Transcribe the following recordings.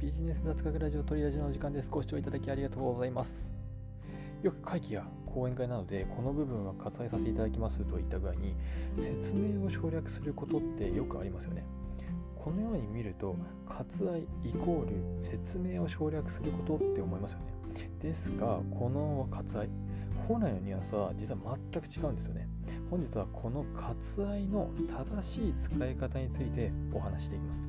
ビジネス雑学ラジオトリラジのお時間です。ご視聴いただきありがとうございます。よく会議や講演会などでこの部分は割愛させていただきますといった具合に説明を省略することってよくありますよね。このように見ると割愛イコール説明を省略することって思いますよね。ですがこの割愛本来のニュアンスは実は全く違うんですよね。本日はこの割愛の正しい使い方についてお話していきます。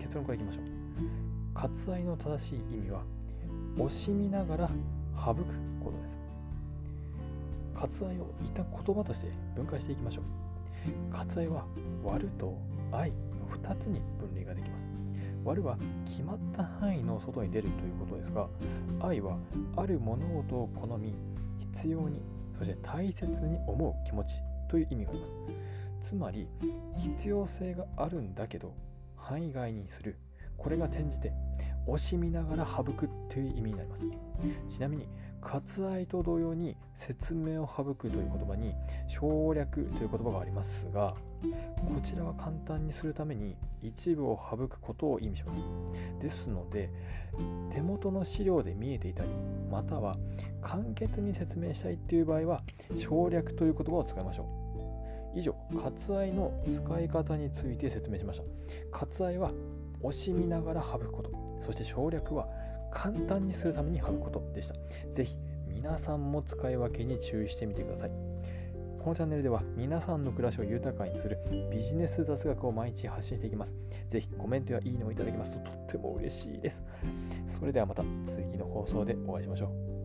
結論からいきましょう。割愛の正しい意味は惜しみながら省くことです。割愛を一旦言葉として分解していきましょう。割愛は割ると愛の2つに分類ができます。割るは決まった範囲の外に出るということですが、愛はある物事を好み、必要に、そして大切に思う気持ちという意味があります。つまり、必要性があるんだけど、範囲外にする。これが転じて、惜しみながら省くという意味になります。ちなみに、割愛と同様に説明を省くという言葉に省略という言葉がありますが、こちらは簡単にするために一部を省くことを意味します。ですので、手元の資料で見えていたり、または簡潔に説明したいという場合は、省略という言葉を使いましょう。以上、割愛の使い方について説明しました。割愛は惜しみながら省くこと、そして省略は簡単にするために省くことでした。ぜひ皆さんも使い分けに注意してみてください。このチャンネルでは皆さんの暮らしを豊かにするビジネス雑学を毎日発信していきます。ぜひコメントやいいねをいただけますととっても嬉しいです。それではまた次の放送でお会いしましょう。